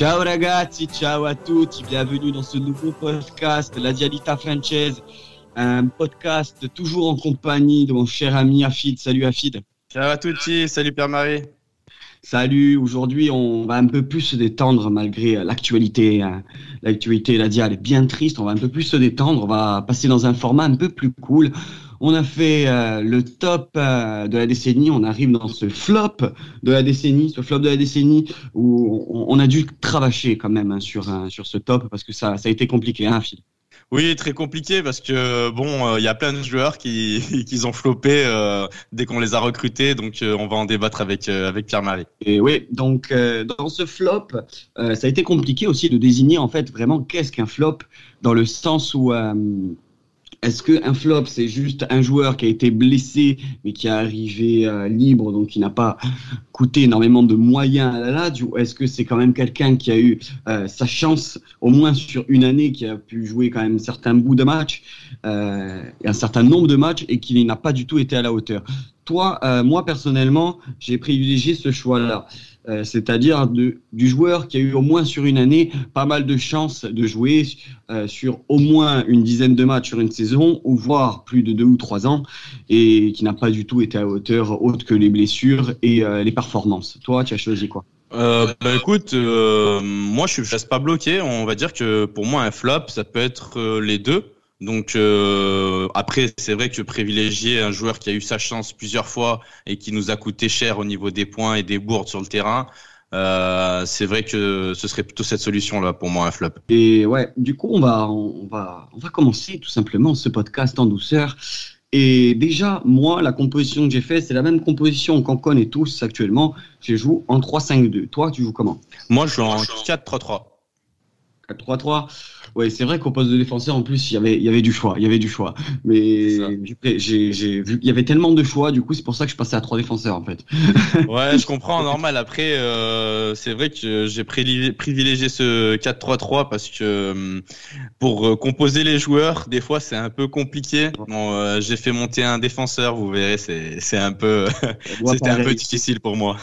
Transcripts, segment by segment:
Ciao ragazzi, ciao à tutti, bienvenue dans ce nouveau podcast, La Dialita Française, un podcast toujours en compagnie de mon cher ami Afid. Salut Afid. Ciao à tutti, salut Pierre-Marie. Salut, aujourd'hui on va un peu plus se détendre malgré l'actualité. Hein. L'actualité, la Dia, elle est bien triste, on va un peu plus se détendre, on va passer dans un format un peu plus cool. On a fait euh, le top euh, de la décennie, on arrive dans ce flop de la décennie, ce flop de la décennie où on, a dû cravacher quand même hein, sur, sur ce top parce que ça, ça a été compliqué, hein, Phil? Oui, très compliqué parce que bon, euh, il y a plein de joueurs qui, qui ont flopé dès qu'on les a recrutés, donc on va en débattre avec avec Pierre-Marie. Et oui, donc dans ce flop, ça a été compliqué aussi de désigner en fait vraiment qu'est-ce qu'un flop dans le sens où est-ce qu'un flop, c'est juste un joueur qui a été blessé, mais qui est arrivé euh, libre, donc qui n'a pas coûté énormément de moyens à la LAD Ou est-ce que c'est quand même quelqu'un qui a eu euh, sa chance, au moins sur une année, qui a pu jouer quand même certains bouts de match, euh, un certain nombre de matchs, et qui n'a pas du tout été à la hauteur? Toi, moi personnellement, j'ai privilégié ce choix-là. Euh, c'est-à-dire du joueur qui a eu au moins sur une année pas mal de chances de jouer euh, sur au moins une dizaine de matchs sur une saison, ou voire plus de deux ou trois ans, et qui n'a pas du tout été à hauteur autre que les blessures et euh, les performances. Toi, tu as choisi quoi? Bah écoute, moi je reste pas bloqué. On va dire que pour moi un flop, ça peut être les deux. Donc euh, après, c'est vrai que privilégier un joueur qui a eu sa chance plusieurs fois et qui nous a coûté cher au niveau des points et des bourdes sur le terrain, euh, c'est vrai que ce serait plutôt cette solution-là pour moi, un flop. Et ouais, du coup, on va, on va, on va commencer tout simplement ce podcast en douceur. Et déjà, moi, la composition que j'ai faite, c'est la même composition qu'on connaît tous actuellement. Je joue en 3-5-2. Toi, tu joues comment? Moi, je joue en 4-3-3. 4-3-3. Ouais, c'est vrai qu'au poste de défenseur, en plus, il y avait, il y avait du choix. Il y avait du choix. Mais j'ai, vu, il y avait tellement de choix, du coup, c'est pour ça que je passais à trois défenseurs, en fait. ouais, je comprends, normal. Après, euh, c'est vrai que j'ai privilégié ce 4-3-3 parce que euh, pour euh, composer les joueurs, des fois, c'est un peu compliqué. Bon, euh, j'ai fait monter un défenseur, vous verrez, c'est, un peu, c'était un peu difficile pour moi.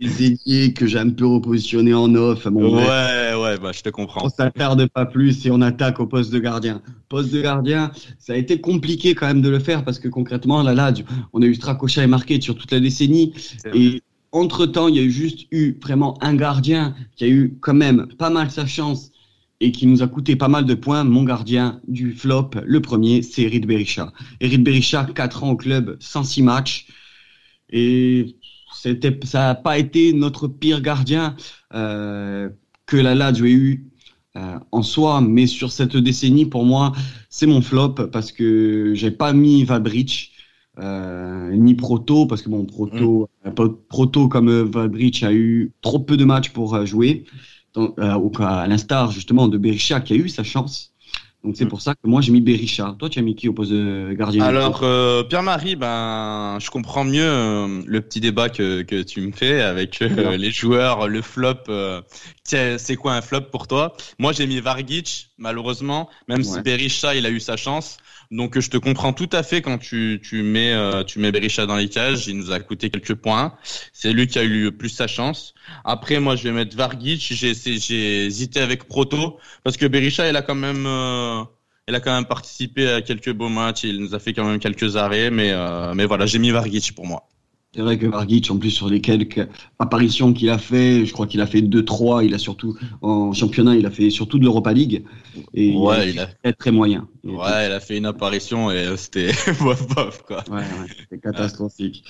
Les ailiers que j'ai un peu repositionné en off. ouais, ouais, bah, je te comprends. On s'attarde pas plus si on attaque au poste de gardien. Poste de gardien, ça a été compliqué quand même de le faire parce que concrètement, là, là, on a eu Strakosha et marqué sur toute la décennie. Et entre-temps, il y a eu juste eu vraiment un gardien qui a eu quand même pas mal sa chance et qui nous a coûté pas mal de points. Mon gardien du flop, le premier, c'est Eric Berisha. Eric Berisha, 4 ans au club, 106 matchs. Et ça n'a pas été notre pire gardien euh, que la Lazio ait eu en soi, mais sur cette décennie, pour moi, c'est mon flop parce que j'ai pas mis Vabric euh, ni Proto parce que bon Proto, mm. euh, Proto comme Vabric a eu trop peu de matchs pour jouer, donc, à l'instar justement de Berisha qui a eu sa chance. Donc c'est mm. pour ça que moi j'ai mis Berisha. Toi tu as mis qui au poste de gardien Alors euh, Pierre-Marie, ben je comprends mieux euh, le petit débat que, que tu me fais avec euh, les joueurs, le flop. c'est quoi un flop pour toi? Moi j'ai mis Vargic malheureusement, même si Berisha il a eu sa chance. Donc je te comprends tout à fait quand tu, tu mets euh, tu mets Berisha dans les cages, il nous a coûté quelques points. C'est lui qui a eu le plus sa chance. Après moi je vais mettre Vargic, j'ai j'ai hésité avec Proto parce que Berisha il a quand même euh, a quand même participé à quelques beaux matchs, il nous a fait quand même quelques arrêts mais euh, mais voilà, j'ai mis Vargic pour moi. C'est vrai que Vargic, en plus, sur les quelques apparitions qu'il a fait, je crois qu'il a fait 2-3, il a surtout, en championnat, il a fait surtout de l'Europa League. Et ouais, il a, très, très moyen. Ouais, il a fait une apparition et c'était bof bof, quoi. Ouais, ouais c'était catastrophique.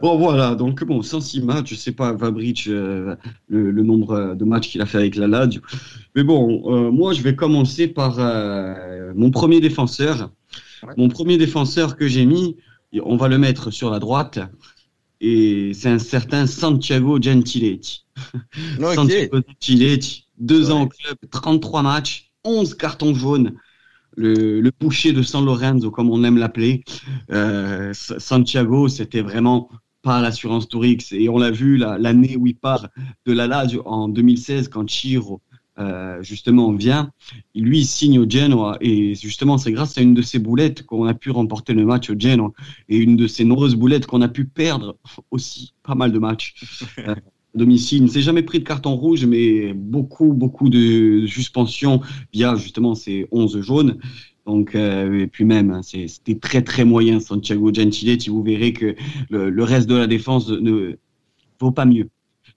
Bon, voilà, donc bon, 106 matchs, je sais pas, Vabric, euh, le, nombre de matchs qu'il a fait avec la Lazio. Mais bon, euh, moi, je vais commencer par euh, mon premier défenseur. Mon premier défenseur que j'ai mis, on va le mettre sur la droite et c'est un certain Santiago Gentiletti. Santiago Gentiletti, deux ans au club, 33 matchs, 11 cartons jaunes. Le, le boucher de San Lorenzo, comme on aime l'appeler. Euh, Santiago, c'était vraiment pas l'assurance Tourix. Et on l'a vu l'année où il part de la Lazio en 2016, quand Chiro euh, justement vient. Lui, il signe au Genoa et justement, c'est grâce à une de ces boulettes qu'on a pu remporter le match au Genoa et une de ces nombreuses boulettes qu'on a pu perdre aussi pas mal de matchs. Euh, domicile. Il ne s'est jamais pris de carton rouge, mais beaucoup, beaucoup de suspensions via justement ces 11 jaunes. Donc, euh, et puis même, hein, c'était très très moyen Santiago Gentiletti. Vous verrez que le, reste de la défense ne vaut pas mieux.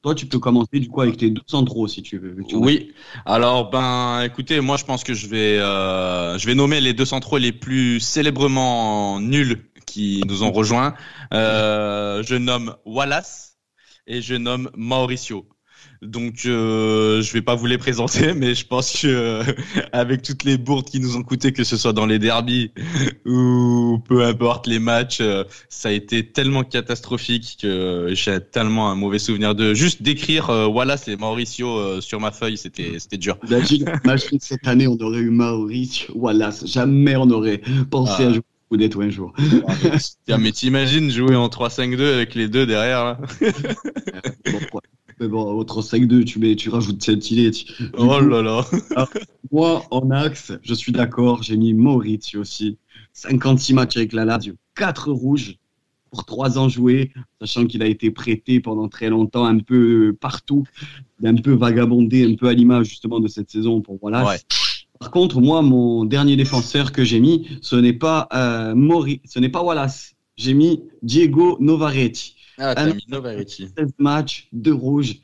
Toi, tu peux commencer du coup avec tes deux centraux si tu veux. oui. Alors, ben, écoutez, moi, je pense que je vais, euh, je vais nommer les deux centraux les plus célèbrement nuls qui nous ont rejoints. Euh, je nomme Wallace et je nomme Mauricio. Donc euh, je vais pas vous les présenter, mais je pense que euh, avec toutes les bourdes qui nous ont coûté, que ce soit dans les derbies ou peu importe les matchs, euh, ça a été tellement catastrophique que j'ai tellement un mauvais souvenir de juste d'écrire euh, Wallace et Mauricio sur ma feuille, c'était c'était dur. Imagine cette année on aurait eu Mauricio Wallace, jamais on aurait pensé ah. à jouer ou un jour. Ah, mais t'imagines jouer en 3-5-2 avec les deux derrière là Mais bon, au 3-5-2, tu, mets, tu rajoutes Sentinel. Oh là là. moi, en axe, je suis d'accord, j'ai mis Moritz aussi. 56 matchs avec la Lazio, 4 rouges pour 3 ans joués, sachant qu'il a été prêté pendant très longtemps un peu partout, un peu vagabondé, un peu à l'image justement de cette saison pour voilà. Par contre, moi, mon dernier défenseur que j'ai mis, ce n'est pas euh, ce n'est pas Wallace. J'ai mis Diego Novaretti. Ah, t'as mis Novaretti. 16 matchs, 2 rouges.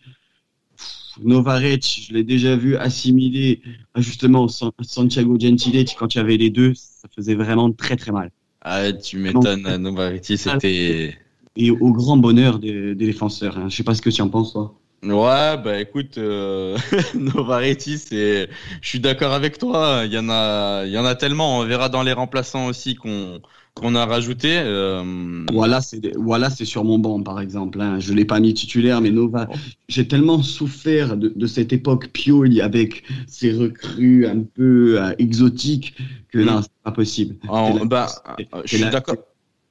Novaretti, je l'ai déjà vu assimiler justement Santiago Gentiletti quand il y avait les deux. Ça faisait vraiment très très mal. Ah, tu m'étonnes, Novaretti, c'était. Et au grand bonheur des, défenseurs. Hein. Je sais pas ce que tu en penses, toi. Ouais, bah écoute, euh, Novaretti, c'est, je suis d'accord avec toi. Il y en a, il y en a tellement. On verra dans les remplaçants aussi qu'on qu'on a rajouté. Euh... Voilà, c'est voilà, c'est sur mon banc par exemple. Hein. Je l'ai pas mis titulaire, mais Nova. J'ai tellement souffert de, de, cette époque Pioli avec ses recrues un peu euh, exotiques que là, mm. c'est pas possible. bah, je suis d'accord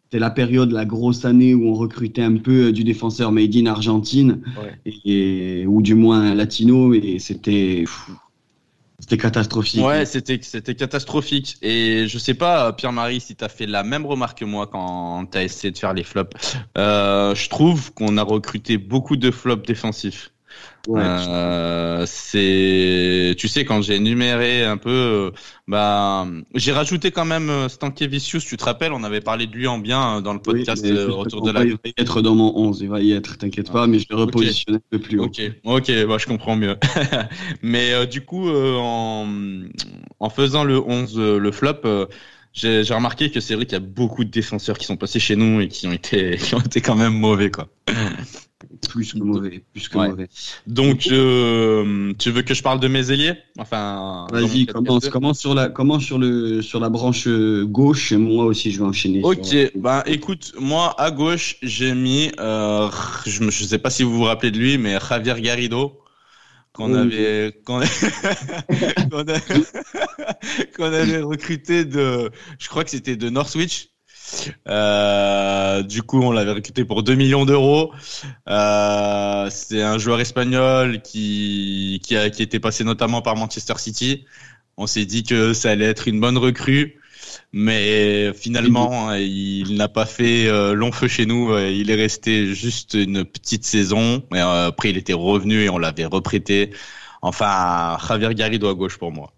c'était la période, la grosse année où on recrutait un peu euh, du défenseur made in Argentine, et, ou du moins latino, et c'était c'était catastrophique. Ouais, c'était c'était catastrophique. Et je sais pas, Pierre-Marie, si tu as fait la même remarque que moi quand tu as essayé de faire les flops. Euh, je trouve qu'on a recruté beaucoup de flops défensifs. Euh, c'est, tu sais, quand j'ai énuméré un peu, euh, bah, j'ai rajouté quand même euh, Stankevicius. Tu te rappelles, on avait parlé de lui en bien dans le podcast autour de la. Il va y être dans mon 11, il va y être, t'inquiète pas, mais je le repositionne un peu plus haut. Ok, ok, bah, je comprends mieux. mais du coup, en, en faisant le 11, le flop, j'ai remarqué que c'est vrai qu'il y a beaucoup de défenseurs qui sont passés chez nous et qui ont été, qui ont été quand même mauvais, quoi. Plus que mauvais, plus que mauvais. Donc, euh, tu veux que je parle de mes ailiers? Enfin, vas-y, commence, commence sur la, commence sur le, sur la branche gauche. Et moi aussi, je vais enchaîner. Ok, bah écoute, moi à gauche, j'ai mis, euh, je ne sais pas si vous vous rappelez de lui, mais Javier Garrido qu'on avait qu'on avait, avait recruté de je crois que c'était de Northwich euh, du coup, on l'avait recruté pour 2 millions d'euros. Euh, c'est un joueur espagnol qui, qui, a, qui était passé notamment par Manchester City. On s'est dit que ça allait être une bonne recrue. Mais finalement, il n'a pas fait euh, long feu chez nous. Il est resté juste une petite saison. Et euh, après, il était revenu et on l'avait reprêté. Enfin, Javier Garrido à gauche pour moi.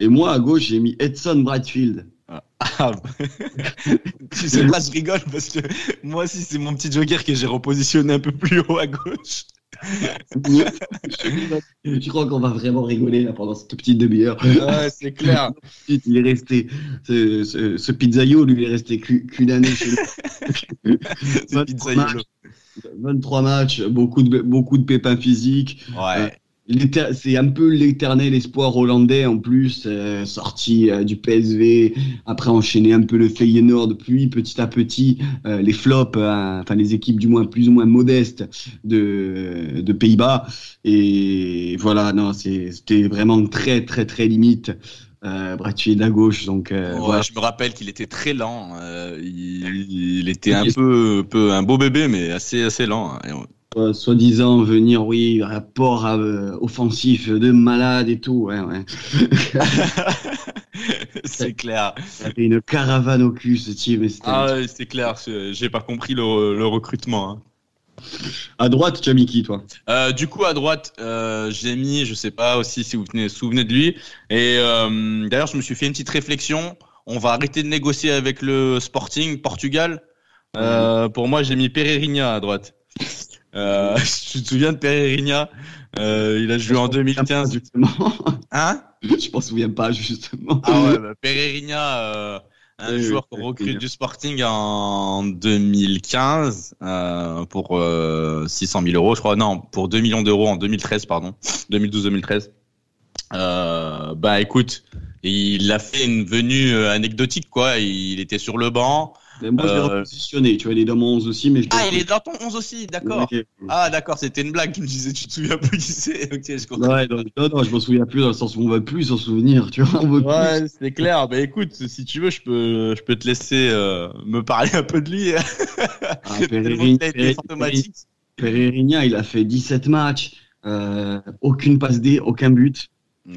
Et moi, à gauche, j'ai mis Edson Bradfield. Ah, tu sais pas, je rigole parce que moi aussi, c'est mon petit joker que j'ai repositionné un peu plus haut à gauche. je crois qu'on va vraiment rigoler là, pendant cette petite demi-heure? Ouais, c'est clair. Il est resté, ce, ce, ce pizzaïo, lui, il est resté qu'une année chez nous. 23 matchs, 23 matchs, beaucoup de, beaucoup de pépins physiques. Ouais. C'est un peu l'éternel espoir hollandais en plus, euh, sorti euh, du PSV, après enchaîner un peu le Feyenoord, puis petit à petit euh, les flops, enfin les équipes du moins plus ou moins modestes de, de Pays-Bas. Et voilà, non, c'était vraiment très très très limite. Euh, de la gauche, donc voilà. Je me rappelle qu'il était très lent. il, il, était un peu, peu un beau bébé, mais assez assez lent. Hein soi-disant venir, oui, rapport euh, offensif de malade et tout. Ouais, ouais. c'est clair. C'était une caravane au cul ce team. Ah, c'est clair. J'ai pas compris le, recrutement. Hein. À droite, tu as mis qui, toi? Euh, Du coup, à droite, euh, j'ai mis, je sais pas aussi si vous vous souvenez de lui. Et euh, d'ailleurs, je me suis fait une petite réflexion. On va arrêter de négocier avec le Sporting Portugal. Euh, pour moi, j'ai mis Pereirinha à droite. Euh, tu te souviens de Pereirinha euh, Il a joué en 2015. Justement. Hein? Je m'en souviens pas, justement. Ah ouais, bah, Pereirinha, euh, un Oui, joueur qu'on recrute du Sporting en 2015 euh, pour euh, 600 000 euros, je crois. Non, pour 2 millions d'euros en 2013, pardon. 2012-2013. Euh, bah écoute, il a fait une venue anecdotique, quoi. Il était sur le banc. Mais moi, je l'ai Euh, repositionné. Tu vois, il est dans mon 11 aussi, mais je Ah, il est dans ton 11 aussi, d'accord. Ah, d'accord, c'était une blague. Tu me disais, tu te souviens plus qui c'est. Ok, je comprends. Ouais, non, non, non, je m'en souviens plus dans le sens où on va plus s'en souvenir, tu vois, on veut plus. Ouais, c'est clair. Bah écoute, si tu veux, je peux, je peux te laisser euh, me parler un peu de lui. Ah, Tellement Pereira- qu'il a été fantomatique. Pereira, il a fait 17 matchs, euh, aucune passe D, aucun but. Ouais.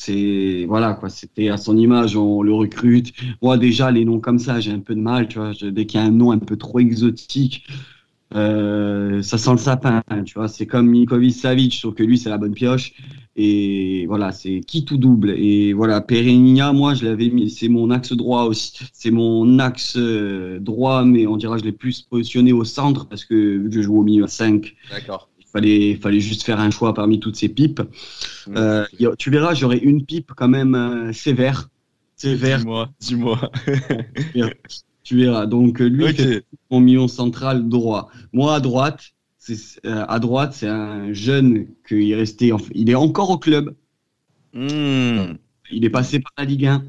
C'est voilà quoi, c'était à son image, on le recrute. Moi déjà les noms comme ça, j'ai un peu de mal, tu vois. Dès qu'il y a un nom un peu trop exotique, euh, ça sent le sapin, hein, tu vois. C'est comme Mikovic Savic, sauf que lui c'est la bonne pioche. Et voilà, c'est qui tout double. Et voilà, Pereira, moi je l'avais mis, c'est mon axe droit aussi. C'est mon axe euh, droit, mais on dira je l'ai plus positionné au centre parce que que je joue au milieu à 5, D'accord. Il fallait, fallait juste faire un choix parmi toutes ces pipes. Euh, y a- tu verras, j'aurai une pipe quand même euh, sévère. Sévère, Dis-moi, dis-moi. tu verras. Donc euh, lui, Ok. c'est mon million central droit. Moi à droite, c'est euh, à droite, c'est un jeune qui est resté, en- il est encore au club. Hmm. Il est passé par la Ligue 1.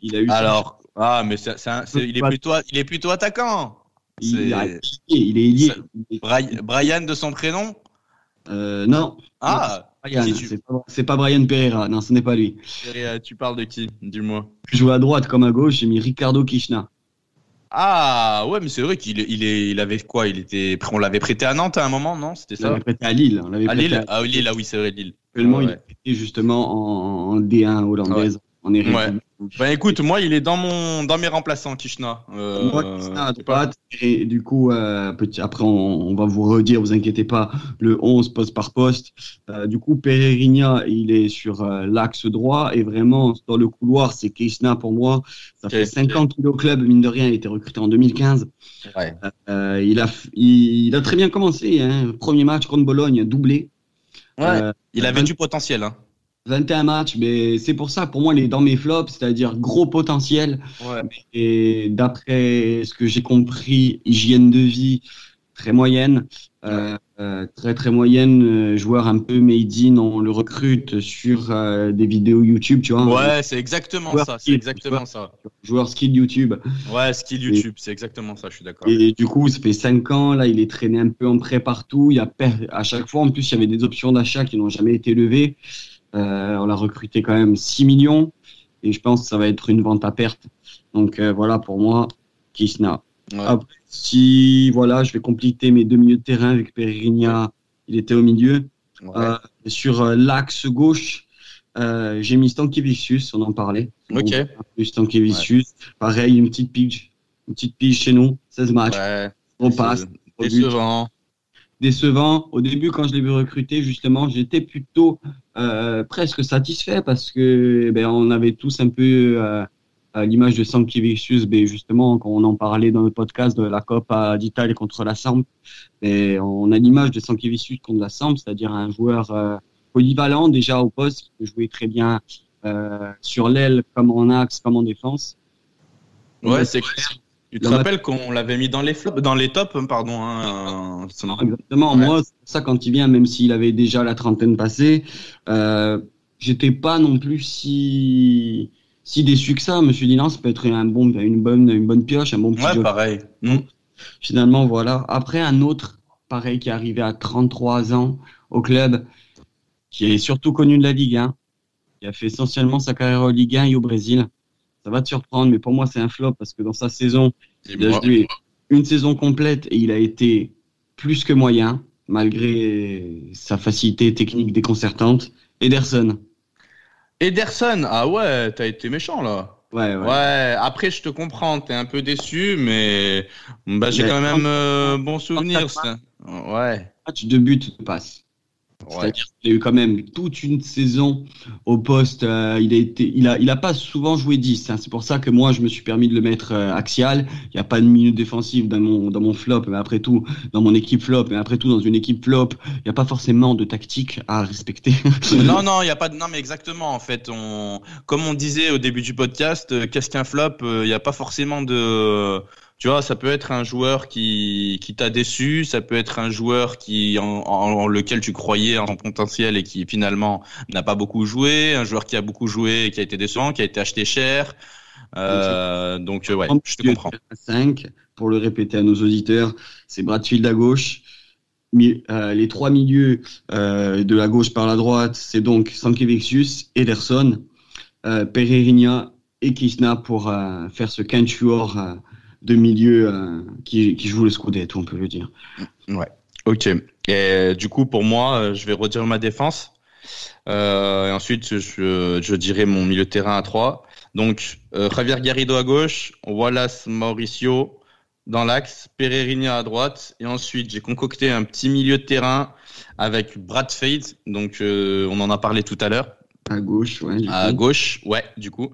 Il a eu. Alors, ah, mais c'est, c'est un- c'est- il est plutôt, il est plutôt attaquant. Il, est lié. Brian de son prénom? Euh, non, Ah, tu- c'est pas, Brian Pereira. Non, ce n'est pas lui. tu parles de qui Dis-moi? Je joue à droite comme à gauche. J'ai mis Ricardo Kishna. Ah, ouais, mais c'est vrai qu'il il est, il avait quoi? Il était, on l'avait prêté à Nantes à un moment, non? C'était On ça? l'avait prêté à Lille. On l'avait À prêté Lille? à- Ah, oui, Lille, ah oui, c'est vrai, Lille. Actuellement, Ouais, il ouais. est prêté justement en, en D1 hollandaise. En Eredivisie. Ouais. Bah écoute, moi, il est dans mon, dans mes remplaçants, Kishna. Euh, Moi, Kishna à droite. Et du coup, euh, petit, après, on, on va vous redire, vous inquiétez pas, le 11 poste par poste. Euh, du coup, Pereira, il est sur euh, l'axe droit. Et vraiment, dans le couloir, c'est Kishna pour moi. Ça Ok, fait 5 ans qu'il est au club, mine de rien. Il a été recruté en 2015. Ouais. Euh, il, a, il, il a très bien commencé. Hein. Premier match contre Bologne, doublé. Ouais. Euh, Il avait du potentiel. Hein. 21 matchs, mais c'est pour ça, pour moi, il est dans mes flops, c'est-à-dire gros potentiel. Ouais. Et d'après ce que j'ai compris, hygiène de vie très moyenne, euh, euh, très très moyenne, euh, joueur un peu made in, on le recrute sur euh, des vidéos YouTube, tu vois. Ouais, c'est exactement Joueur ça. C'est exactement ça. Joueur skill YouTube. Ouais, skill YouTube, c'est exactement ça. Je suis d'accord. Et du coup, ça fait 5 ans, là, il est traîné un peu en prêt partout. Il y a à chaque fois, en plus, il y avait des options d'achat qui n'ont jamais été levées. Euh, on l'a recruté quand même 6 millions. Et je pense que ça va être une vente à perte. Donc euh, voilà, pour moi. Ouais. Après, si voilà, je vais compléter mes deux milieux de terrain avec Pereira, il était au milieu. Ouais. Euh, sur l'axe gauche, euh, j'ai mis Stankevicius, on en parlait. Ok. Donc, Stankevicius, pareil, une petite pige. Une petite pige chez nous, 16 matchs. Ouais. On passe. Décevant. Décevant. Au début, quand je l'ai vu recruter, justement, j'étais plutôt euh, presque satisfait parce que ben, on avait tous un peu euh, à l'image de Sankivicius, ben, justement, quand on en parlait dans le podcast de la Coppa d'Italie contre la Samp, ben, on a l'image de Sankivicius contre la Samp, c'est-à-dire un joueur euh, polyvalent déjà au poste, qui peut jouer très bien sur l'aile, comme en axe, comme en défense. Ouais, c'est clair. Tu te rappelles qu'on l'avait mis dans les flops, dans les tops, pardon. Hein, euh, Exactement. Ouais. Moi, ça quand il vient, même s'il avait déjà la trentaine passée, euh, j'étais pas non plus si si déçu que ça. Je me suis dit non, ça peut être un bon, une bonne, une bonne pioche, un bon petit Ouais, pareil. Mm. Finalement, voilà. Après, un autre, pareil, qui est arrivé à 33 ans au club, qui est surtout connu de la Ligue 1, qui a fait essentiellement sa carrière en Ligue 1 et au Brésil. Ça va te surprendre, mais pour moi, c'est un flop parce que dans sa saison, il a joué une saison complète et il a été plus que moyen, malgré sa facilité technique déconcertante. Ederson. Ederson, ah ouais, t'as été méchant là. Ouais, ouais. Ouais, après je te comprends, t'es un peu déçu, mais bah, j'ai quand même euh, bon souvenir. Ouais. Match de but de passe. C'est-à-dire qu'il a eu quand même toute une saison au poste. Euh, il a été, il a, il a pas souvent joué 10. Hein. C'est pour ça que moi, je me suis permis de le mettre euh, axial. Il n'y a pas de minute défensive dans mon, dans mon flop, mais après tout, dans mon équipe flop, mais après tout, dans une équipe flop, il n'y a pas forcément de tactique à respecter. non, non, il n'y a pas de, non, mais exactement. En fait, on, comme on disait au début du podcast, euh, qu'est-ce qu'un flop? Il n'y a pas forcément de, tu vois, ça peut être un joueur qui, qui t'a déçu, ça peut être un joueur qui en, en, lequel tu croyais en son potentiel et qui finalement n'a pas beaucoup joué, un joueur qui a beaucoup joué et qui a été décevant, qui a été acheté cher. Euh, donc ouais, je te comprends. 5 pour le répéter à nos auditeurs, c'est Bradfield à gauche. Euh, les trois milieux euh, de la gauche par la droite, c'est donc Sankevixius, Ederson, euh, Pereira et Kisna pour euh, faire ce quintuor de milieu euh, qui, qui joue le Scudetto, on peut le dire. Ouais. Ok. Et du coup, pour moi, euh, je vais redire ma défense. Euh, et ensuite, je, je dirai mon milieu de terrain à 3. Donc, euh, Javier Garrido à gauche, Wallace Mauricio dans l'axe, Pereira à droite. Et ensuite, j'ai concocté un petit milieu de terrain avec Brad Fade. Donc, euh, on en a parlé tout à l'heure. À gauche, ouais. À gauche, ouais, du coup.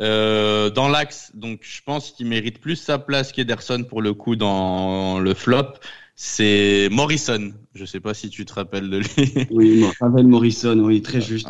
Euh, dans l'axe, donc je pense qu'il mérite plus sa place qu'Ederson pour le coup dans le flop c'est Morrison. Je sais pas si tu te rappelles de lui. Oui, Ravel Morrison, oui, très juste.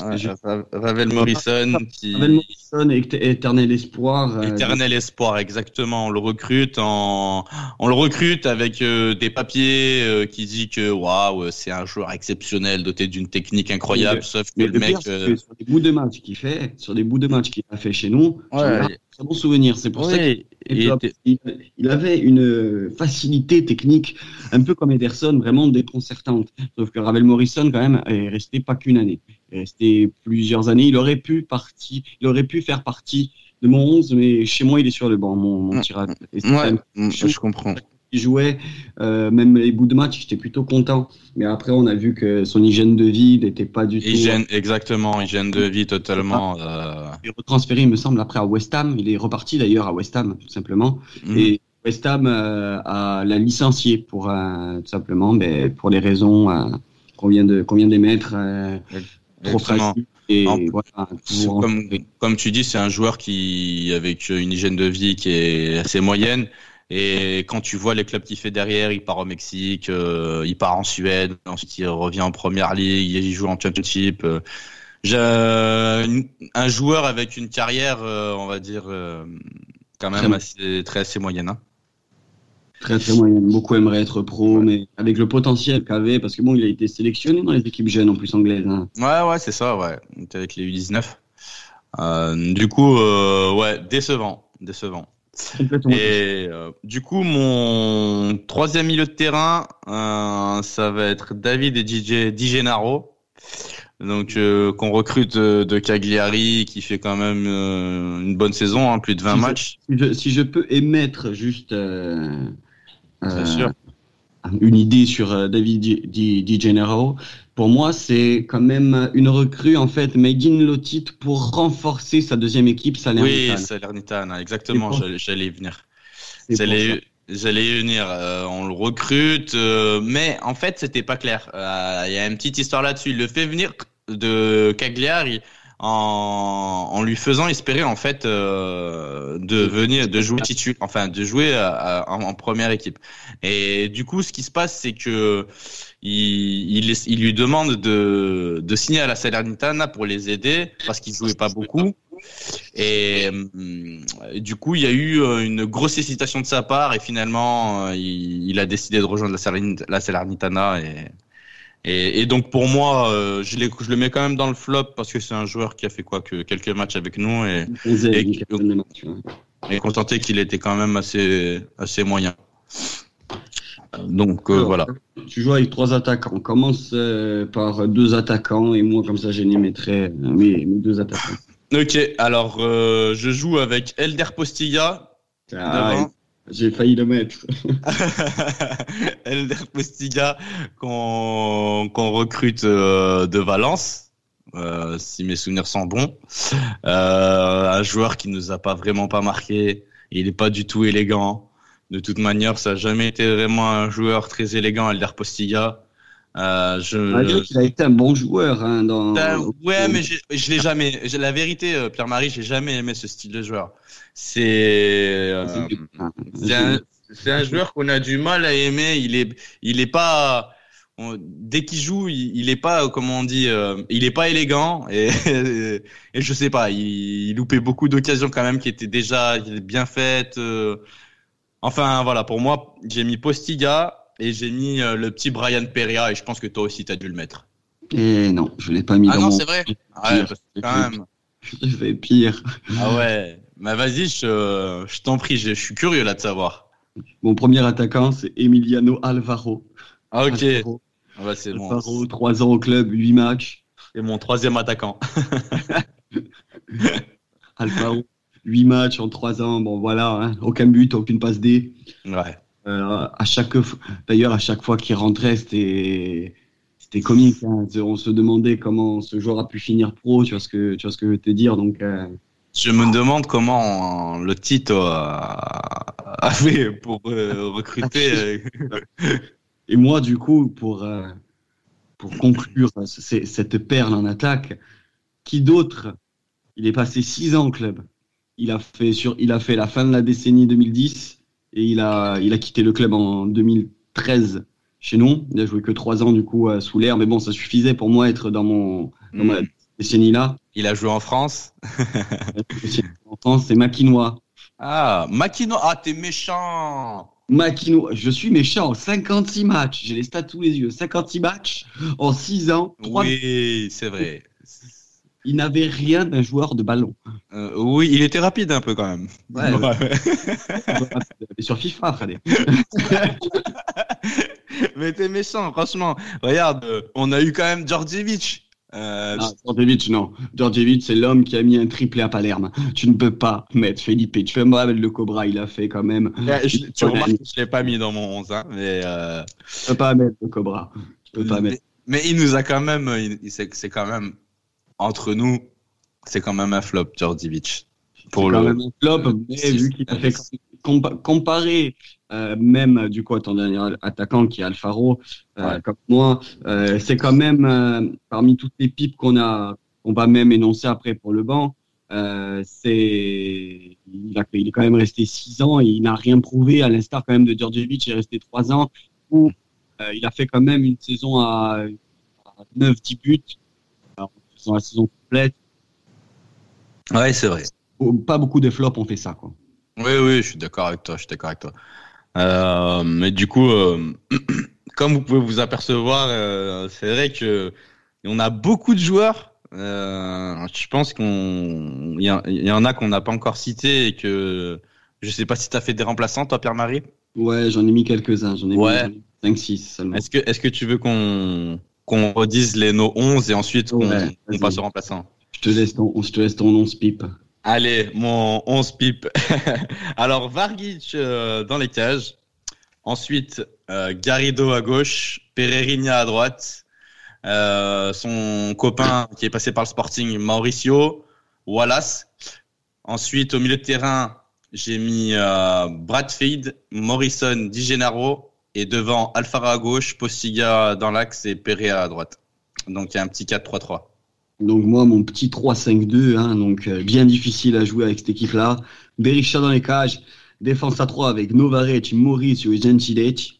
Ravel Morrison qui. Ravel Morrison, éternel espoir. Euh, éternel espoir, exactement. On le recrute en, on le recrute avec euh, des papiers euh, qui dit que waouh, c'est un joueur exceptionnel, doté d'une technique incroyable. sauf que le, mec. sur des bouts de match qu'il fait, sur des bouts de match qu'il a fait chez nous, ouais, très bon souvenir. C'est pour ça qu'il avait une facilité technique, un peu comme Ederson, vraiment déconcertante. Sauf que Ravel Morrison, quand même, est resté pas qu'une année. Il est resté plusieurs années. Il aurait pu partie, il aurait pu faire partie de mon 11, mais chez moi, il est sur le banc, mon, mon tirage. Ouais, je comprends jouait, euh, même les bouts de match, j'étais plutôt content. Mais après, on a vu que son hygiène de vie n'était pas du tout. Hygiène, exactement, hygiène de vie totalement. Euh... Il est retransféré, il me semble, après à West Ham. Il est reparti d'ailleurs à West Ham, tout simplement. Mhm. Et West Ham euh, a l'a licencié pour tout simplement, mais pour les raisons qu'on vient de qu'on vient d'émettre. trop facile. Et voilà, comme, comme tu dis, c'est un joueur qui, avec une hygiène de vie qui est assez moyenne, et quand tu vois les clubs qu'il fait derrière, il part au Mexique, euh, il part en Suède, ensuite il revient en Première Ligue, il joue en Championship. Euh, un joueur avec une carrière, euh, on va dire, quand même très assez, très assez moyenne. Hein. Très très moyenne. Beaucoup aimeraient être pro, mais avec le potentiel qu'avait, parce que bon, il a été sélectionné dans les équipes jeunes en plus anglaises. Hein. Ouais, ouais, c'est ça, ouais. Avec les U19. du coup, ouais, décevant, décevant. Et euh, du coup, mon troisième milieu de terrain, euh, ça va être David et DJ Di Gennaro. Donc euh, qu'on recrute de Cagliari, qui fait quand même une bonne saison, hein, plus de 20 matchs. si, je, peux émettre juste une idée sur David Di, Di Gennaro, pour moi, c'est quand même une recrue en fait made in Lotit pour renforcer sa deuxième équipe Salernitana. Oui, Salernitana, exactement. J'allais y venir. J'allais y venir. Euh, on le recrute, euh, mais en fait, c'était pas clair. Euh, il y a une petite histoire là-dessus. Il le fait venir de Cagliari en, en lui faisant espérer en fait euh, de venir de jouer enfin de jouer en, première équipe. Et du coup, ce qui se passe, c'est que il, il, lui demande de, de signer à la Salernitana pour les aider parce qu'il jouait pas beaucoup. Et euh, du coup, il y a eu euh, une grosse hésitation de sa part et finalement, il, il, a décidé de rejoindre la Salernitana et et, et, donc pour moi, euh, je, je, le mets quand même dans le flop parce que c'est un joueur qui a fait quoi que quelques matchs avec nous et, et, et contenté qu'il était quand même assez assez moyen. Donc euh, voilà. Tu joues avec trois attaquants. On commence euh, par deux attaquants et moi comme ça j'ai mettrai mes, mes deux attaquants. Ok, alors je joue avec Elder Postilla. Ah, j'ai failli le mettre. Elder Postiga qu'on recrute euh, de Valence, euh, si mes souvenirs sont bons. Euh, un joueur qui nous a pas vraiment pas marqué. Il est pas du tout élégant. De toute manière, ça n'a jamais été vraiment un joueur très élégant, Alder Postiga. Euh, je, il a été un bon joueur. Hein, dans... Ben, ouais, mais je l'ai jamais. La vérité, euh, Pierre-Marie, j'ai jamais aimé ce style de joueur. C'est euh, un, un, joueur qu'on a du mal à aimer. Il est, il est pas. dès qu'il joue, il, est pas, comment on dit, euh, il est pas élégant et, et, je sais pas, il, il loupait beaucoup d'occasions quand même qui étaient déjà bien faites. Euh. Enfin voilà, pour moi, j'ai mis Postiga, et j'ai mis euh, le petit Brian Perea et je pense que toi aussi tu as dû le mettre. Et non, je l'ai pas mis ah non, c'est vrai. Ah ouais, quand même. Je vais pire. Ah ouais. Bah vas-y, je, je t'en prie, je, suis curieux là de savoir. Mon premier attaquant, c'est Emiliano Alvaro. Ah ok. Alvaro, ah bah, c'est bon. Alvaro, 3 ans au club, 8 matchs. Et mon troisième attaquant. Alvaro, 8 matchs en 3 ans. Bon voilà, hein. aucun but, aucune passe D. Ouais. Euh, à chaque d'ailleurs à chaque fois qu'il rentrait c'était c'était comique hein. on se demandait comment ce joueur a pu finir pro tu vois ce que tu vois ce que je veux te dire donc euh, je me demande comment le titre a, fait pour euh, recruter et moi du coup pour pour conclure cette perle en attaque qui d'autre? Il est passé six ans au club. Il a fait sur il a fait la fin de la décennie 2010 et il a, il a quitté le club en 2013 chez nous. Il a joué que trois ans du coup sous l'air, mais bon, ça suffisait pour moi être dans mon dans ma hmm. décennie là. Il a joué en France? en France, c'est Maquinois. Ah, Maquinois. Ah, t'es méchant. Maquinois, je suis méchant. 56 matchs, j'ai les stats tous les yeux. 56 matchs en 6 ans. Oui, c'est vrai il n'avait rien d'un joueur de ballon. Euh, oui, il était rapide un peu quand même. Ouais, sur FIFA, Freddy. Mais t'es méchant, franchement. Regarde, on a eu quand même Djordjevic. Euh, non, Djordjevic, non. Djordjevic, c'est l'homme qui a mis un triplé à Palerme. Tu ne peux pas mettre Felipe. Tu peux me rappeler le Cobra, il a fait quand même. je, tu remarques que je l'ai pas mis dans mon 11, hein, mais. Euh... Tu peux pas mettre le Cobra. Tu peux pas mais, mettre. Mais il nous a quand même, c'est quand même entre nous, c'est quand même un flop, Djordjevic. Pour le... quand même un flop, mais vu qu'il a fait comparer euh, même du coup à ton dernier attaquant qui est Alfaro, euh, comme moi, euh, c'est quand même euh, parmi toutes les pipes qu'on a, on va même énoncer après pour le banc. Euh, c'est il, a, il est quand même resté six ans et il n'a rien prouvé à l'instar quand même de Djordjevic il est resté trois ans où il a fait quand même une saison à, à 9-10 buts dans la saison complète. Ouais, c'est vrai. Pas beaucoup de flops ont fait ça, quoi. Oui, oui, je suis d'accord avec toi. Je suis d'accord avec toi. Euh, mais du coup, euh, comme vous pouvez vous apercevoir, euh, c'est vrai que on a beaucoup de joueurs. je pense qu'on, il y, en a qu'on n'a pas encore cité et que je sais pas si tu as fait des remplaçants, toi, Pierre-Marie? Ouais, j'en ai mis quelques-uns. J'en ai ouais. mis 5-6 seulement. Est-ce que, est-ce que tu veux qu'on qu'on redise les nos 11 et ensuite qu'on passe au remplaçant. Je te laisse ton, je te laisse ton 11 pipe. Allez, mon 11 pipe. Alors, Vargic euh, dans les cages. Ensuite, euh, Garrido à gauche, Pereira à droite. Euh, son copain qui est passé par le Sporting, Mauricio, Wallace. Ensuite, au milieu de terrain, j'ai mis euh, Bradfield, Morrison, Di Gennaro et devant Alfara à gauche, Postiga dans l'axe et Perea à droite. Donc il y a un petit 4-3-3. Donc moi, mon petit 3-5-2, hein, donc euh, bien difficile à jouer avec cette équipe-là. Berisha dans les cages, défense à 3 avec Novarec, Maurice et Gentilec.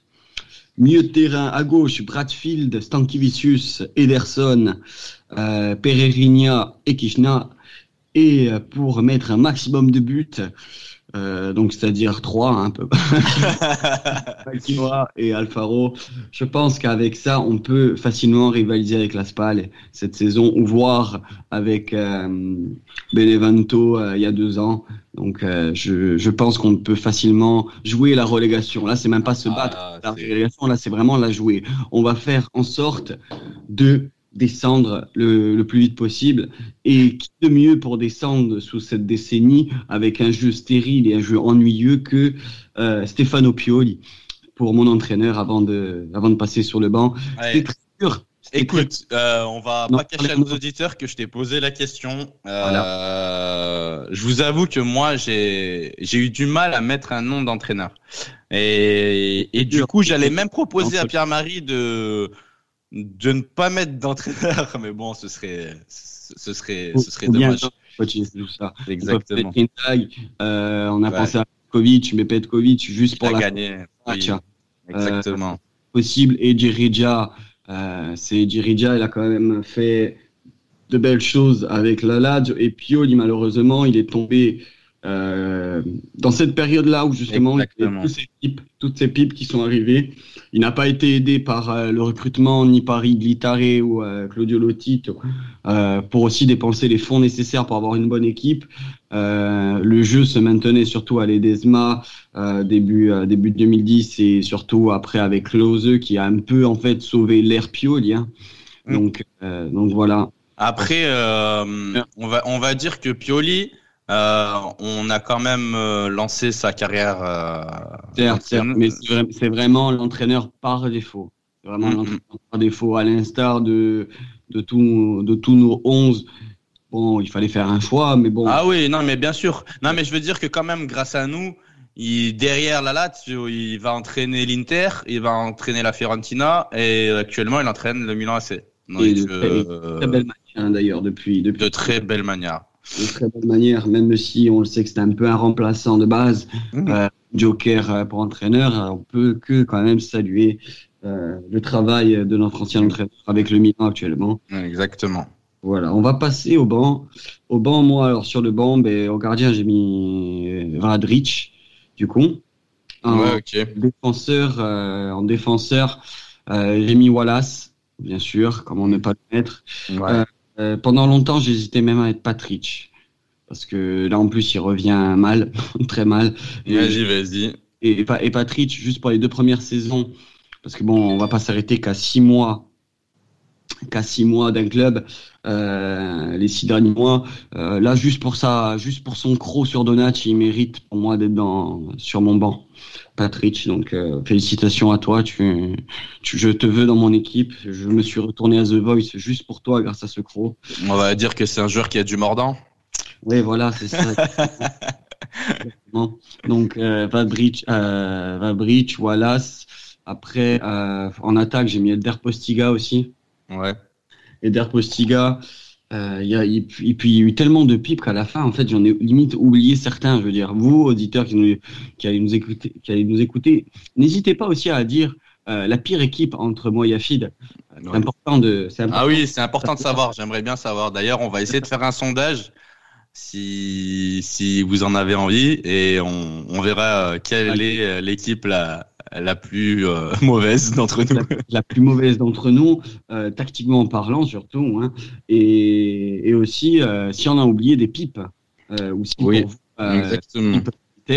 Milieu de terrain à gauche, Bradfield, Stankivicius, Ederson, euh, Pereira et Kishna. Et euh, pour mettre un maximum de buts, euh, donc c'est-à-dire trois hein, un peu. et Alfaro. Je pense qu'avec ça, on peut facilement rivaliser avec la Spal cette saison ou voir avec euh, Benevento euh, il y a deux ans. Donc je, je, pense qu'on peut facilement jouer la relégation. Là, c'est même pas se ah, battre. la relégation, là, c'est vraiment la jouer. On va faire en sorte de descendre le, le, plus vite possible. Et qui de mieux pour descendre sous cette décennie avec un jeu stérile et un jeu ennuyeux que euh, Stefano Pioli pour mon entraîneur avant de, avant de passer sur le banc. Très dur. Écoute, euh, on va pas cacher à nos auditeurs que je t'ai posé la question. Euh, Je vous avoue que moi, j'ai eu du mal à mettre un nom d'entraîneur. Et, et du coup, j'allais même proposer à Pierre-Marie de, de ne pas mettre d'entraîneur, mais bon, ce serait, ce serait, ce serait dommage. ça. Exactement. Euh, on a pensé à Kovic, mais Petkovic juste pour la gagner. Oui. Exactement. Euh, possible. Et Dirija, euh, c'est Dirija, il a quand même fait de belles choses avec la Lazio. Et Pioli, malheureusement, il est tombé euh, dans cette période-là où justement toutes ces pipes qui sont arrivées, il n'a pas été aidé par euh, le recrutement ni par Iglitare ou euh, Claudio Lotito pour aussi dépenser les fonds nécessaires pour avoir une bonne équipe. le jeu se maintenait surtout à l'Edesma début début 2010 et surtout après avec Klose qui a un peu en fait sauvé l'air Pioli. Hein. Mm. Donc donc voilà. Après on va on va dire que Pioli euh, on a quand même euh, lancé sa carrière. Euh, mais c'est vraiment l'entraîneur par défaut. Vraiment mm-hmm. l'entraîneur par défaut, à l'instar de, de, de tous nos 11. Bon, il fallait faire un choix, mais bon. Ah oui, non, mais bien sûr. Non, mais je veux dire que quand même, grâce à nous, il, derrière la Lazio, il va entraîner l'Inter, il va entraîner la Fiorentina, et actuellement, il entraîne le Milan AC. de, très, belle manière, d'ailleurs, depuis, depuis. De très belle manière de très bonne manière, même si on le sait que c'est un peu un remplaçant de base, mmh. euh, Joker euh, pour entraîneur, on peut que quand même saluer euh, le travail de notre ancien entraîneur avec le Milan actuellement. Exactement. Voilà, on va passer au banc. Au banc, moi, alors sur le banc, ben, au gardien, j'ai mis Vadric, du coup. En défenseur, en défenseur j'ai mis Wallace, bien sûr, comme on ne pas le mettre. Ouais. Euh, pendant longtemps, j'hésitais même à être Patrick. Parce que là, en plus, il revient mal, très mal. Vas-y, vas-y. Et, et, Patrick, juste pour les deux premières saisons, parce que bon, on va pas s'arrêter qu'à six mois, qu'à six mois d'un club, euh, les six derniers mois. Euh, là, juste pour ça, juste pour son croc sur Donat, il mérite pour moi d'être dans sur mon banc. Patrick. Donc euh, félicitations à toi. Tu, tu, je te veux dans mon équipe. Je me suis retourné à The Voice juste pour toi grâce à ce croc. On va dire que c'est un joueur qui a du mordant. Oui, voilà, c'est ça. Donc Vabric, euh, Wallace. Après, en attaque, j'ai mis Elder Postiga aussi. Ouais. Elder Postiga, euh, y a, et puis il y a eu tellement de pipes qu'à la fin, en fait, j'en ai limite oublié certains. Je veux dire, vous, auditeurs qui, nous, qui allez nous écouter, qui allez nous écouter, n'hésitez pas aussi à dire euh, la pire équipe entre moi et Yafid. C'est important de. Important. Ah oui, c'est important de savoir. J'aimerais bien savoir. D'ailleurs, on va essayer de faire un sondage si si vous en avez envie et on, on verra euh, quelle est l'équipe la la plus euh, mauvaise d'entre nous. La, plus mauvaise d'entre nous, euh, tactiquement parlant surtout, hein, et, et, aussi euh, si on a oublié des pipes. ou si oui, exactement.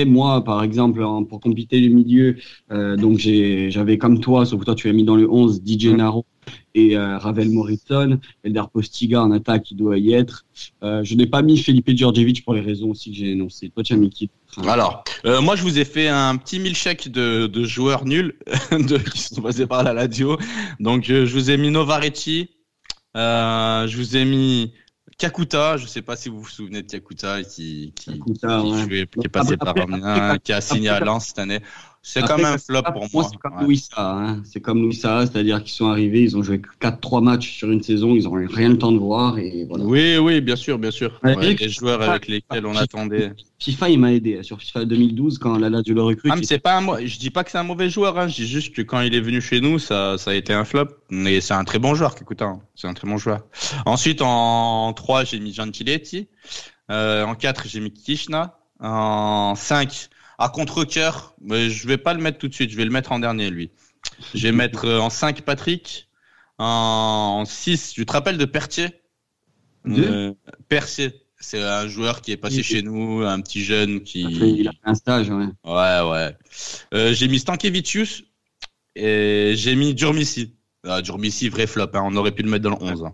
moi, par exemple, pour compléter le milieu, donc j'avais comme toi, sauf que toi tu as mis dans le 11 DJ Naro et euh, Ravel Morrison, Elder Postiga en attaque, qui doit y être. Euh, je n'ai pas mis Felipe Djordjevic pour les raisons aussi que j'ai énoncées. Toi, tu as mis qui Alors, euh, moi, je vous ai fait un petit milkshake de, de joueurs nuls de, qui sont passés par la radio. Donc, je vous ai mis Novaretti, je vous ai mis Kakuta, je ne sais pas si vous vous souvenez de Kakuta qui, qui, qui, est passé par Amiens, qui a signé à Lens cette année. C'est comme un flop pour moi. C'est comme Louis hein. C'est comme Louis c'est-à-dire qu'ils sont arrivés, ils ont joué 4-3 matchs sur une saison, ils n'ont rien le temps de voir. Et voilà. Oui, oui, bien sûr, bien sûr. les joueurs avec lesquels on attendait. FIFA, il m'a aidé sur FIFA 2012 quand la Lazio le recrute. Ah, mais c'est pas un, je dis pas que c'est un mauvais joueur, hein. je dis juste que quand il est venu chez nous, ça, ça a été un flop. Mais c'est un très bon joueur, écoute, hein. c'est un très bon joueur. Ensuite, en 3, j'ai mis Gentiletti. Euh, en 4, j'ai mis Kishna. En 5, à contre-cœur, mais je vais pas le mettre tout de suite, je vais le mettre en dernier, lui. Je vais mettre euh, en 5 Patrick, en 6, tu te rappelles de Pertier? Euh, Pertier, c'est un joueur qui est passé chez nous, un petit jeune qui. Il a fait un stage, ouais. Ouais, ouais. Euh, j'ai mis Stankevicius et j'ai mis Durmissi. Ah, Durmissi, vrai flop, hein. on aurait pu le mettre dans le 11. Hein.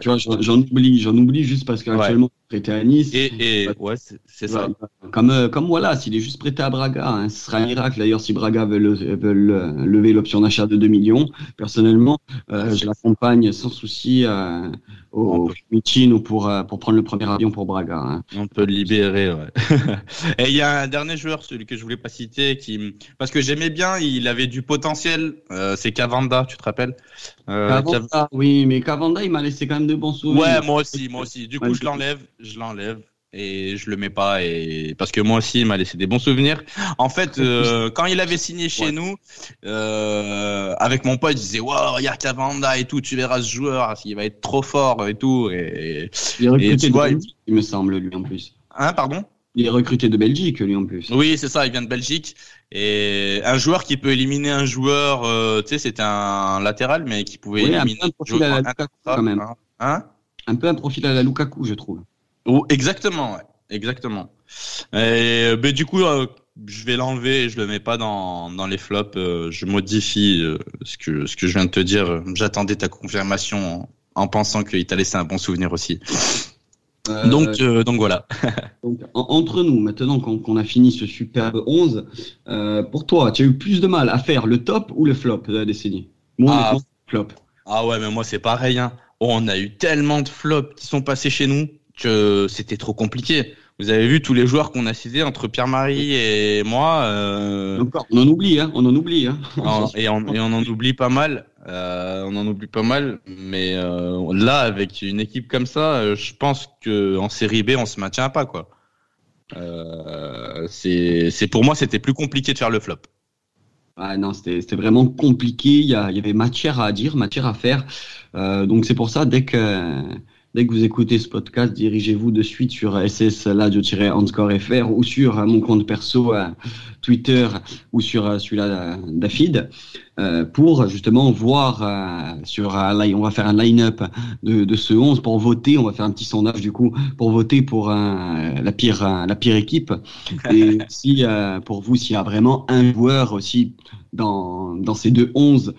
Tu vois, j'en oublie, j'en oublie juste parce qu'actuellement, il est prêté à Nice. Et, ouais, c'est ça. Comme, euh, comme voilà, s'il est juste prêté à Braga, hein, ce sera un miracle. D'ailleurs, si Braga veut, lever l'option d'achat de 2 millions, personnellement, euh, je l'accompagne sans souci euh, au meeting ou pour, euh, pour prendre le premier avion pour Braga. Hein. On peut le libérer, ouais. et il y a un dernier joueur, celui que je voulais pas citer, qui, parce que j'aimais bien, il avait du potentiel, c'est Cavanda, tu te rappelles? Cavanda, oui, mais Cavanda, il m'a laissé quand même de bons souvenirs. Ouais, moi aussi, moi aussi. Du coup, je l'enlève, je l'enlève et je le mets pas et parce que moi aussi il m'a laissé des bons souvenirs. En fait, euh, quand il avait signé chez nous, euh, avec mon pote, il disait waouh, regarde Cavanda et tout, tu verras ce joueur, il va être trop fort et tout. Et, il est recruté de Belgique, il me semble lui en plus. Hein, pardon? Il est recruté de Belgique lui en plus. Oui, c'est ça, il vient de Belgique et un joueur qui peut éliminer un joueur, euh, tu sais, c'était un latéral mais qui pouvait éliminer un Lukaku quand même. Hein un peu un profil à la Lukaku, je trouve. Oh, exactement, ouais. exactement. Et, ben, du coup, euh, je vais l'enlever et je le mets pas dans, dans les flops. Euh, je modifie euh, ce, que, ce que je viens de te dire. J'attendais ta confirmation en, pensant qu'il t'a laissé un bon souvenir aussi. donc, donc voilà. donc, entre nous, maintenant qu'on a fini ce superbe 11, pour toi, tu as eu plus de mal à faire le top ou le flop de la décennie Moi, ah, flop. Ah ouais, mais moi c'est pareil. Hein. On a eu tellement de flops qui sont passés chez nous que c'était trop compliqué. Vous avez vu tous les joueurs qu'on a cités entre Pierre-Marie et moi. Euh... on en oublie, hein, on en oublie. Hein. et, on, et, on, en oublie pas mal. Euh, on en oublie pas mal. Mais euh, là, avec une équipe comme ça, je pense que en série B, on se maintient pas quoi. C'est pour moi, c'était plus compliqué de faire le flop. Ah non, c'était vraiment compliqué. Il y, a, il y avait matière à dire, matière à faire. Euh, donc c'est pour ça, dès que Dès que vous écoutez ce podcast, dirigez-vous de suite sur SS Radio-Anscore FR ou sur euh, mon compte perso euh, Twitter ou sur celui-là d'Afid pour justement voir sur on va faire un line-up de, de ce 11 pour voter. On va faire un petit sondage du coup pour voter pour la pire la pire équipe et si pour vous s'il y a vraiment un joueur aussi dans dans ces deux 11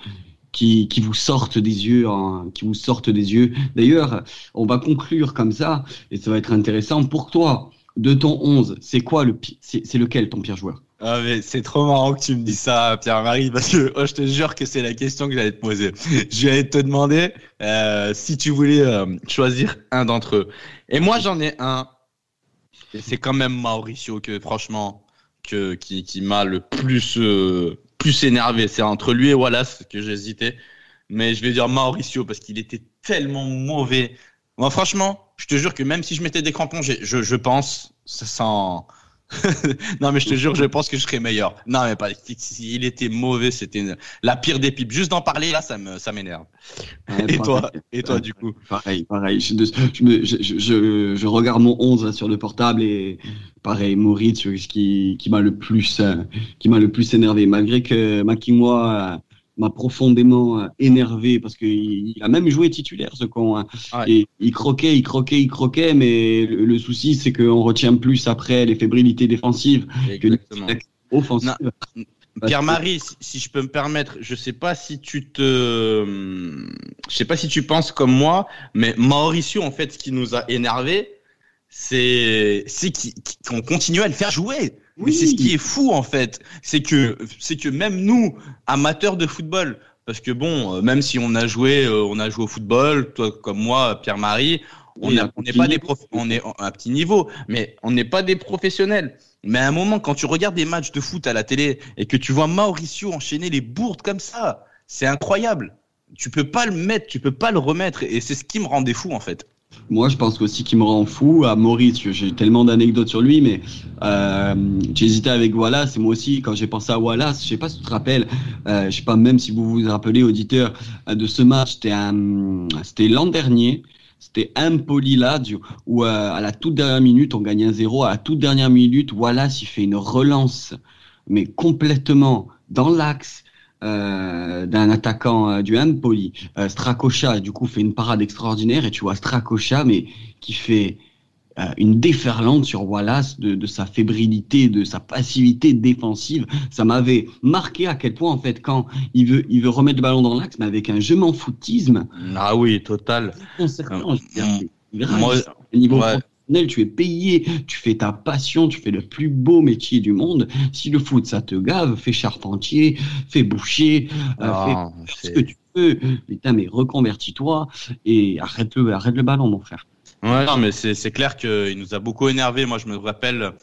qui, qui vous sortent des yeux, hein, qui vous sortent des yeux. D'ailleurs, on va conclure comme ça, et ça va être intéressant. Pour toi, de ton 11, c'est quoi le c'est lequel ton pire joueur? Ah mais c'est trop marrant que tu me dis ça, Pierre-Marie, parce que oh, je te jure que c'est la question que j'allais te poser. Je vais te demander euh, si tu voulais euh, choisir un d'entre eux. Et moi, j'en ai un. C'est quand même Mauricio que, franchement, que, qui, qui m'a le plus euh, plus énervé. C'est entre lui et Wallace que j'hésitais. Mais je vais dire Mauricio parce qu'il était tellement mauvais. Moi, franchement, je te jure que même si je mettais des crampons, je, je pense, sent. non, mais je te jure, je pense que je serais meilleur. Non, mais pas. Il était mauvais, c'était la pire des pipes. Juste d'en parler, là, ça me, ça m'énerve. et toi, et toi, du coup Pareil, pareil. Je, je, je, regarde mon 11 sur le portable et pareil, Moritz, qui, qui m'a le plus, euh, qui m'a le plus énervé. Malgré que Makimoa m'a profondément euh, énervé parce qu'il a même joué titulaire ce con. Hein. Et il croquait, il croquait, il croquait, mais le, souci c'est qu'on retient plus après les fébrilités défensives que les offensives. Pierre-Marie, si je peux me permettre, je sais pas si tu te, je sais pas si tu penses comme moi, mais Mauricio en fait, ce qui nous a énervé, c'est c'est qu'on continue à le faire jouer. Mais c'est ce qui est fou en fait, c'est que c'est que même nous, amateurs de football, parce que bon, euh, même si on a joué, euh, on a joué au football, toi comme moi, Pierre-Marie, on n'est pas des prof, on est à un petit niveau, mais on n'est pas des professionnels. Mais à un moment, quand tu regardes des matchs de foot à la télé et que tu vois Mauricio enchaîner les bourdes comme ça, c'est incroyable. Tu peux pas le mettre, tu peux pas le remettre, et c'est ce qui me rendait fou en fait. Moi, je pense aussi qu'il me rend fou à Maurice. J'ai tellement d'anecdotes sur lui, mais euh, j'hésitais avec Wallace. Et moi aussi, quand j'ai pensé à Wallace, je sais pas si tu te rappelles, euh, je sais pas même si vous vous rappelez, auditeur, euh, de ce match. C'était l'an dernier. C'était Impoli Lazio où euh, à la toute dernière minute, on gagne un zéro. À la toute dernière minute, Wallace, il fait une relance, mais complètement dans l'axe euh, d'un attaquant euh, du Empoli. Euh, Strakosha, du coup, fait une parade extraordinaire et tu vois Strakosha, mais qui fait euh, une déferlante sur Wallace de, de, sa fébrilité, de sa passivité défensive. Ça m'avait marqué à quel point, en fait, quand il veut, il veut remettre le ballon dans l'axe, mais avec un je m'en foutisme. Ah oui, total. Moi, niveau professionnel, tu es payé, tu fais ta passion, tu fais le plus beau métier du monde. Si le foot, ça te gave, fais charpentier, fais boucher, euh, ah, fais ce que tu peux. Putain, mais reconvertis-toi et arrête le, arrête le ballon, mon frère. Ouais, non, mais c'est clair qu'il nous a beaucoup énervé. Moi, je me rappelle,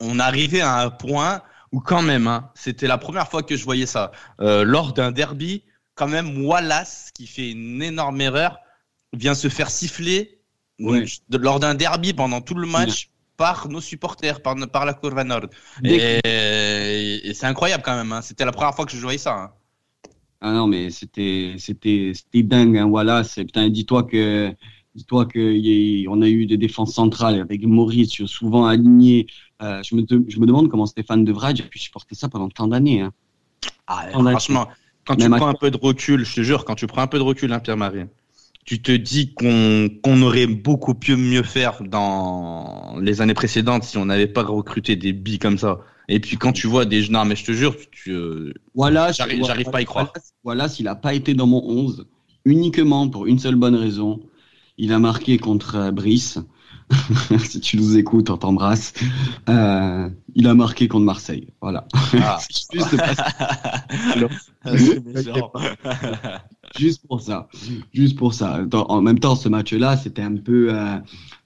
on arrivait à un point où quand même, hein, c'était la première fois que je voyais ça. Euh, lors d'un derby, quand même, Wallace, qui fait une énorme erreur, vient se faire siffler lors d'un derby pendant tout le match par nos supporters, par, par la Courva Nord. Et, c'est incroyable quand même. Hein. C'était la première fois que je voyais ça. Hein. Ah non, mais c'était c'était dingue. Hein. Putain, dis-toi que Dis-toi qu'on a eu des défenses centrales avec Maurice souvent aligné. Euh, je, me je me demande comment Stéphane De Vrij a pu supporter ça pendant tant d'années. Hein. Ah, franchement, quand tu prends un peu de recul, je te jure, quand tu prends un peu de recul, hein, Pierre-Marie, tu te dis qu'on aurait beaucoup pu mieux faire dans les années précédentes si on n'avait pas recruté des billes comme ça. Et puis quand tu vois des... Non, mais je te jure, tu, euh, voilà, j'arrive pas à y croire. Voilà, s'il n'a pas été dans mon 11, uniquement pour une seule bonne raison, il a marqué contre euh, Brice. si tu nous écoutes, on t'embrasse. Euh, il a marqué contre Marseille. Voilà. Ah. Juste pour ça. Juste pour ça. En même temps, ce match-là, c'était un peu euh,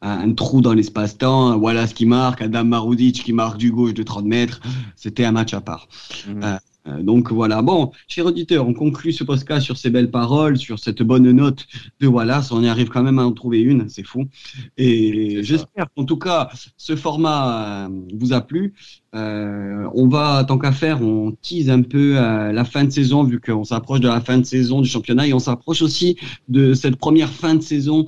un trou dans l'espace-temps. Voilà ce qui marque. Adam Marudic qui marque du gauche de 30 mètres. C'était un match à part. Mhm. Euh, donc voilà. Bon, chers auditeurs, on conclut ce podcast sur ces belles paroles, sur cette bonne note de Wallace. On y arrive quand même à en trouver une, c'est fou. Et j'espère qu'en tout cas, ce format euh, vous a plu. Euh, on va, tant qu'à faire, on tease un peu la fin de saison, vu qu'on s'approche de la fin de saison du championnat et on s'approche aussi de cette première fin de saison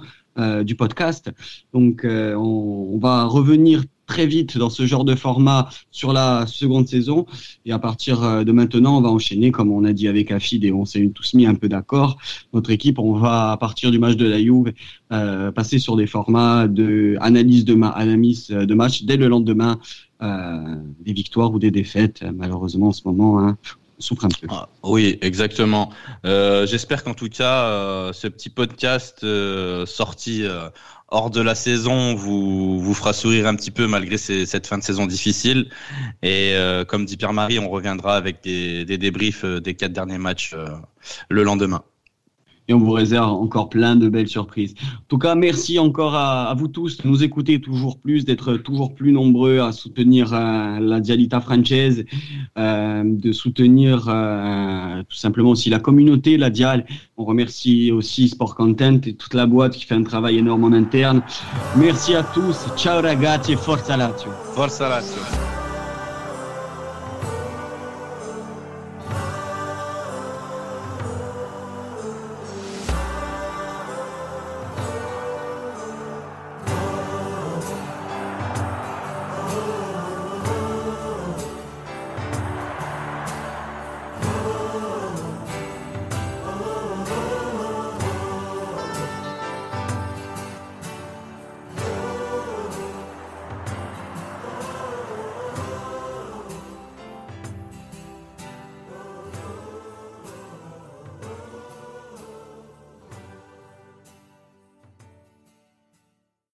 du podcast. Donc, on, on, va revenir très vite dans ce genre de format sur la seconde saison. Et à partir euh, de maintenant, on va enchaîner, comme on a dit avec Afid et on s'est tous mis un peu d'accord. Notre équipe, on va à partir du match de la Juve euh, passer sur des formats de analyse de, analyse de match dès le lendemain, euh, des victoires ou des défaites. Malheureusement, en ce moment, hein, souffre un peu. Ah, oui, exactement. Euh, J'espère qu'en tout cas, euh, ce petit podcast euh, sorti hors de la saison vous, vous fera sourire un petit peu malgré cette fin de saison difficile. Et comme dit Pierre-Marie, on reviendra avec des, des débriefs des quatre derniers matchs le lendemain et on vous réserve encore plein de belles surprises. En tout cas, merci encore à, vous tous de nous écouter toujours plus, d'être toujours plus nombreux à soutenir euh, la Dialita française, euh, de soutenir euh, tout simplement aussi la communauté, la Dial. On remercie aussi Sport Content et toute la boîte qui fait un travail énorme en interne. Merci à tous. Ciao ragazzi, forza Lazio. Forza Lazio.